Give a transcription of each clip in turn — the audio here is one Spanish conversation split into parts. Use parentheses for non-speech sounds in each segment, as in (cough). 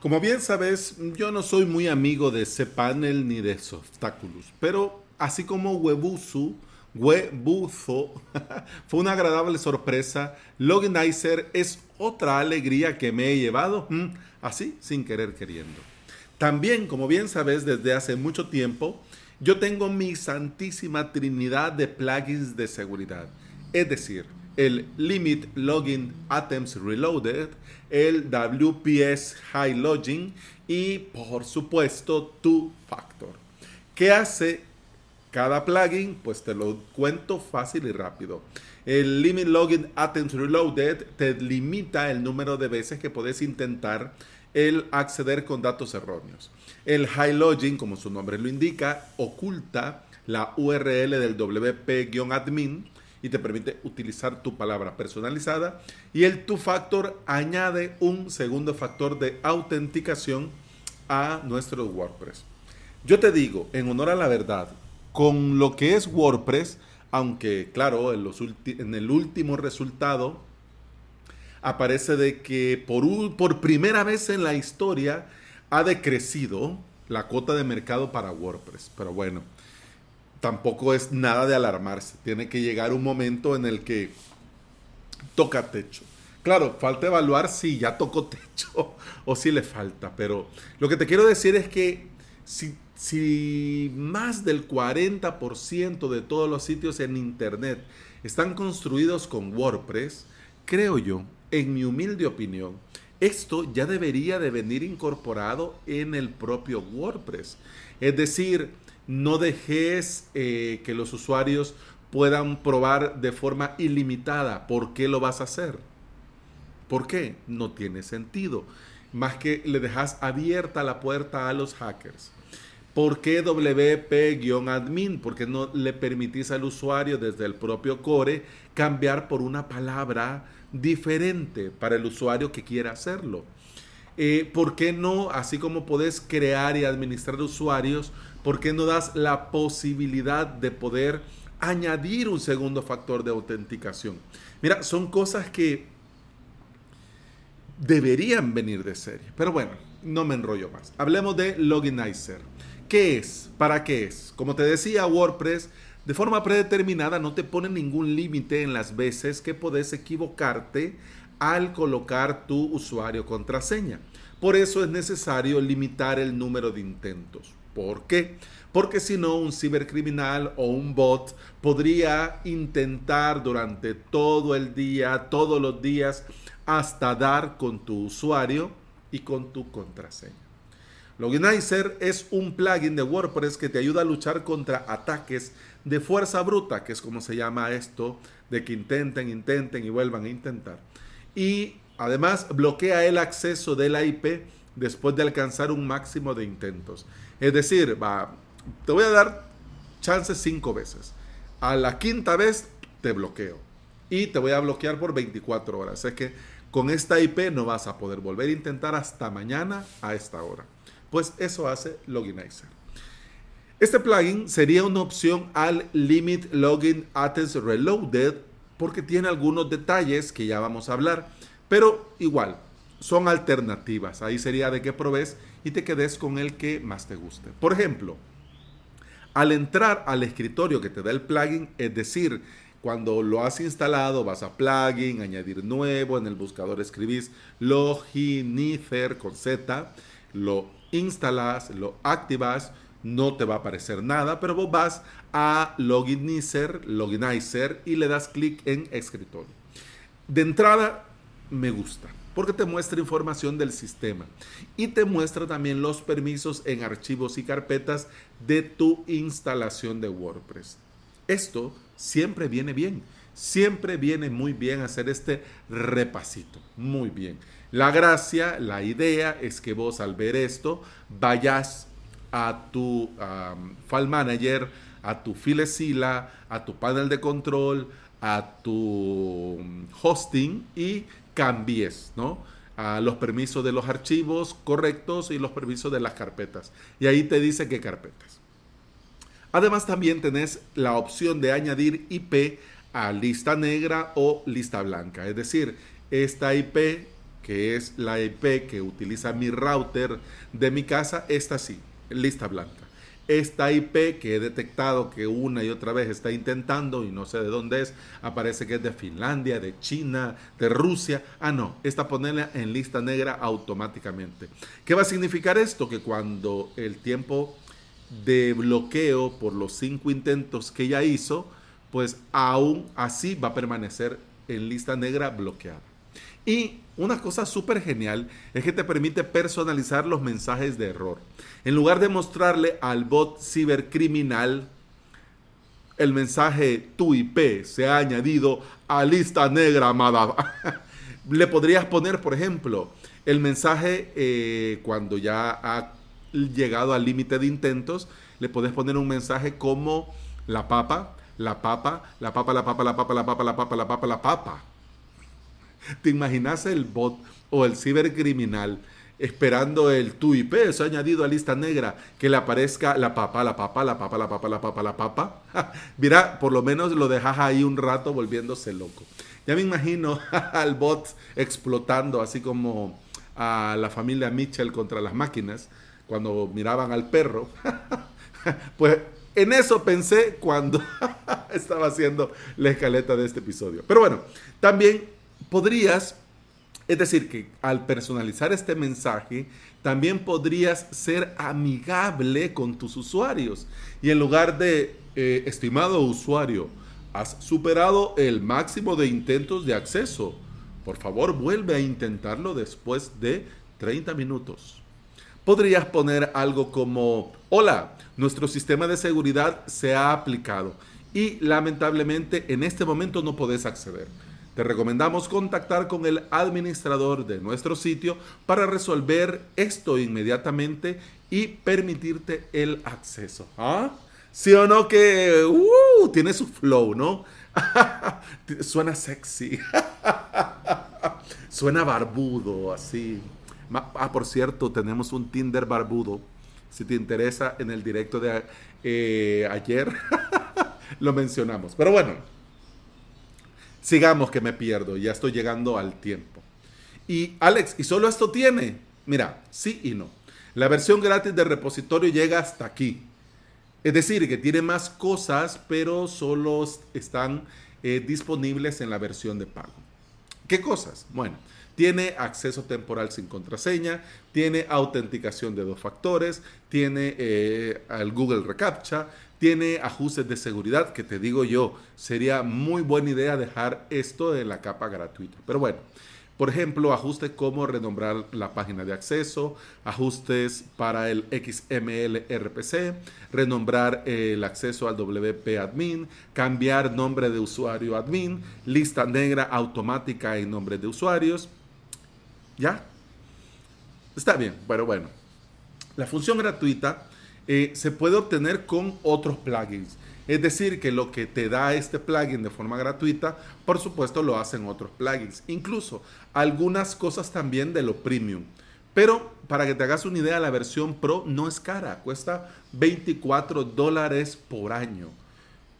Como bien sabes, yo no soy muy amigo de cPanel ni de Softaculous, pero así como Webuzu, Webuzo (laughs) fue una agradable sorpresa, Loginizer es otra alegría que me he llevado, mm, así sin querer queriendo. También, como bien sabes, desde hace mucho tiempo, yo tengo mi santísima trinidad de plugins de seguridad, es decir, el Limit Login Items Reloaded, el WPS High Login y por supuesto Two Factor. ¿Qué hace cada plugin? Pues te lo cuento fácil y rápido. El Limit Login Items Reloaded te limita el número de veces que puedes intentar el acceder con datos erróneos. El High Login, como su nombre lo indica, oculta la URL del WP-admin y te permite utilizar tu palabra personalizada. Y el Two Factor añade un segundo factor de autenticación a nuestro WordPress. Yo te digo, en honor a la verdad, con lo que es WordPress, aunque claro, en, los en el último resultado aparece de que por, por primera vez en la historia ha decrecido la cuota de mercado para WordPress. Pero bueno, tampoco es nada de alarmarse. Tiene que llegar un momento en el que toca techo. Claro, falta evaluar si ya tocó techo (laughs) o si le falta, pero lo que te quiero decir es que si, si más del 40% de todos los sitios en Internet están construidos con WordPress, creo yo, en mi humilde opinión, esto ya debería de venir incorporado en el propio WordPress. Es decir, no dejes eh, que los usuarios puedan probar de forma ilimitada. ¿Por qué lo vas a hacer? ¿Por qué? No tiene sentido. Más que le dejas abierta la puerta a los hackers. ¿Por qué WP-admin? Porque no le permitís al usuario desde el propio core cambiar por una palabra diferente para el usuario que quiera hacerlo. Eh, ¿Por qué no, así como podés crear y administrar usuarios, ¿Por qué no das la posibilidad de poder añadir un segundo factor de autenticación? Mira, son cosas que deberían venir de serie. Pero bueno, no me enrollo más. Hablemos de Loginizer. ¿Qué es? ¿Para qué es? Como te decía, WordPress de forma predeterminada no te pone ningún límite en las veces que podés equivocarte al colocar tu usuario contraseña. Por eso es necesario limitar el número de intentos. ¿Por qué? Porque si no, un cibercriminal o un bot podría intentar durante todo el día, todos los días, hasta dar con tu usuario y con tu contraseña. Loginizer es un plugin de WordPress que te ayuda a luchar contra ataques de fuerza bruta, que es como se llama esto, de que intenten, intenten y vuelvan a intentar. Y además bloquea el acceso de la IP después de alcanzar un máximo de intentos. Es decir, va, te voy a dar chances cinco veces. A la quinta vez te bloqueo. Y te voy a bloquear por 24 horas. Es que con esta IP no vas a poder volver a intentar hasta mañana a esta hora. Pues eso hace Loginizer. Este plugin sería una opción al Limit Login Attempts Reloaded porque tiene algunos detalles que ya vamos a hablar. Pero igual, son alternativas. Ahí sería de que probes y te quedes con el que más te guste. Por ejemplo, al entrar al escritorio que te da el plugin, es decir, cuando lo has instalado, vas a plugin, añadir nuevo, en el buscador escribís Loginizer con Z, lo instalas, lo activas, no te va a aparecer nada, pero vos vas a Loginizer, Loginizer y le das clic en escritorio. De entrada, me gusta porque te muestra información del sistema y te muestra también los permisos en archivos y carpetas de tu instalación de WordPress. Esto siempre viene bien, siempre viene muy bien hacer este repasito, muy bien. La gracia, la idea es que vos al ver esto vayas a tu file manager, a tu filecila, a tu panel de control, a tu hosting y cambies, ¿no? A los permisos de los archivos correctos y los permisos de las carpetas. Y ahí te dice qué carpetas. Además también tenés la opción de añadir IP a lista negra o lista blanca. Es decir, esta IP que es la IP que utiliza mi router de mi casa, está así, lista blanca. Esta IP que he detectado que una y otra vez está intentando y no sé de dónde es, aparece que es de Finlandia, de China, de Rusia. Ah, no, esta ponerla en lista negra automáticamente. ¿Qué va a significar esto? Que cuando el tiempo de bloqueo por los cinco intentos que ella hizo, pues aún así va a permanecer en lista negra bloqueada. Y una cosa súper genial es que te permite personalizar los mensajes de error. En lugar de mostrarle al bot cibercriminal el mensaje tu IP se ha añadido a lista negra, amada. (laughs) Le podrías poner, por ejemplo, el mensaje eh, cuando ya ha llegado al límite de intentos, le puedes poner un mensaje como la papa, la papa, la papa, la papa, la papa, la papa, la papa, la papa, la papa. ¿Te imaginas el bot o el cibercriminal esperando el tu IP, eso añadido a lista negra, que le aparezca la papa, la papa, la papa, la papa, la papa, la papa? (laughs) Mira, por lo menos lo dejas ahí un rato volviéndose loco. Ya me imagino (laughs) al bot explotando, así como a la familia Mitchell contra las máquinas, cuando miraban al perro. (laughs) pues en eso pensé cuando estaba haciendo la escaleta de este episodio. Pero bueno, también podrías, es decir, que al personalizar este mensaje, también podrías ser amigable con tus usuarios. Y en lugar de, eh, estimado usuario, has superado el máximo de intentos de acceso. Por favor, vuelve a intentarlo después de 30 minutos. Podrías poner algo como, hola, nuestro sistema de seguridad se ha aplicado y lamentablemente en este momento no podés acceder. Te recomendamos contactar con el administrador de nuestro sitio para resolver esto inmediatamente y permitirte el acceso. ¿Ah? ¿Sí o no que uh, tiene su flow, ¿no? (laughs) Suena sexy. (laughs) Suena barbudo, así. Ah, por cierto, tenemos un Tinder barbudo. Si te interesa, en el directo de eh, ayer (laughs) lo mencionamos. Pero bueno, sigamos que me pierdo. Ya estoy llegando al tiempo. Y Alex, ¿y solo esto tiene? Mira, sí y no. La versión gratis del repositorio llega hasta aquí. Es decir, que tiene más cosas, pero solo están eh, disponibles en la versión de pago. ¿Qué cosas? Bueno, tiene acceso temporal sin contraseña, tiene autenticación de dos factores, tiene eh, el Google Recaptcha, tiene ajustes de seguridad, que te digo yo, sería muy buena idea dejar esto en la capa gratuita. Pero bueno, por ejemplo, ajustes como renombrar la página de acceso, ajustes para el XML RPC, renombrar el acceso al WP admin, cambiar nombre de usuario admin, lista negra automática en nombre de usuarios, ¿Ya? Está bien, pero bueno. La función gratuita eh, se puede obtener con otros plugins. Es decir, que lo que te da este plugin de forma gratuita, por supuesto lo hacen otros plugins. Incluso algunas cosas también de lo premium. Pero para que te hagas una idea, la versión Pro no es cara, cuesta 24 dólares por año.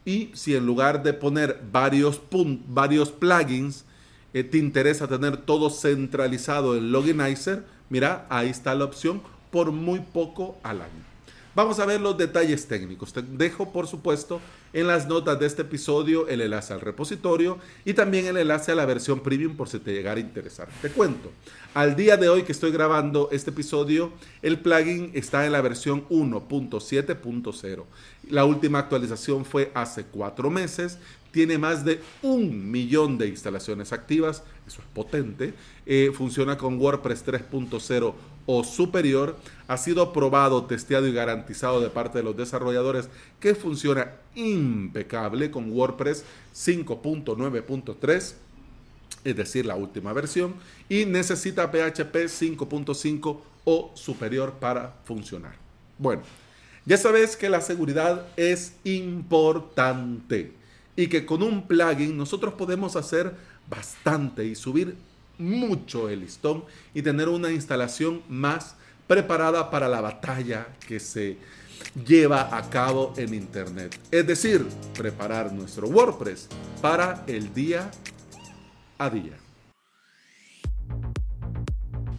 Y si en lugar de poner varios, varios plugins, te interesa tener todo centralizado en Loginizer, mira, ahí está la opción por muy poco al año. Vamos a ver los detalles técnicos. Te dejo, por supuesto, en las notas de este episodio el enlace al repositorio y también el enlace a la versión premium por si te llegara a interesar. Te cuento, al día de hoy que estoy grabando este episodio, el plugin está en la versión 1.7.0. La última actualización fue hace cuatro meses tiene más de un millón de instalaciones activas, eso es potente, eh, funciona con WordPress 3.0 o superior, ha sido probado, testeado y garantizado de parte de los desarrolladores que funciona impecable con WordPress 5.9.3 es decir, la última versión, y necesita PHP 5.5 o superior para funcionar. Bueno, ya sabes que la seguridad es importante y que con un plugin nosotros podemos hacer bastante y subir mucho el listón y tener una instalación más preparada para la batalla que se lleva a cabo en Internet. Es decir, preparar nuestro WordPress para el día a día.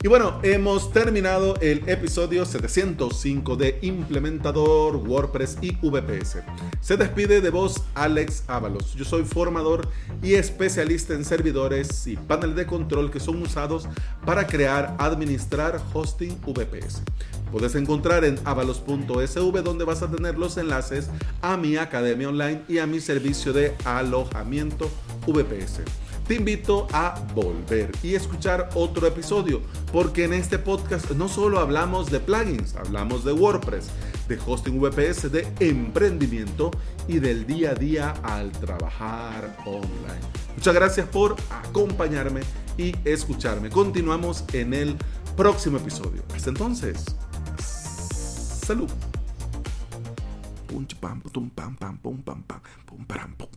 Y bueno, hemos terminado el episodio 705 de Implementador WordPress y VPS. Se despide de vos Alex Ábalos. Yo soy formador y especialista en servidores y paneles de control que son usados para crear, administrar hosting VPS. Puedes encontrar en avalos.sv donde vas a tener los enlaces a mi academia online y a mi servicio de alojamiento VPS te invito a volver y escuchar otro episodio, porque en este podcast no solo hablamos de plugins, hablamos de WordPress, de hosting VPS, de emprendimiento y del día a día al trabajar online. Muchas gracias por acompañarme y escucharme. Continuamos en el próximo episodio. Hasta entonces, salud. pum pam pum pam pam pum pam pam pum pam pum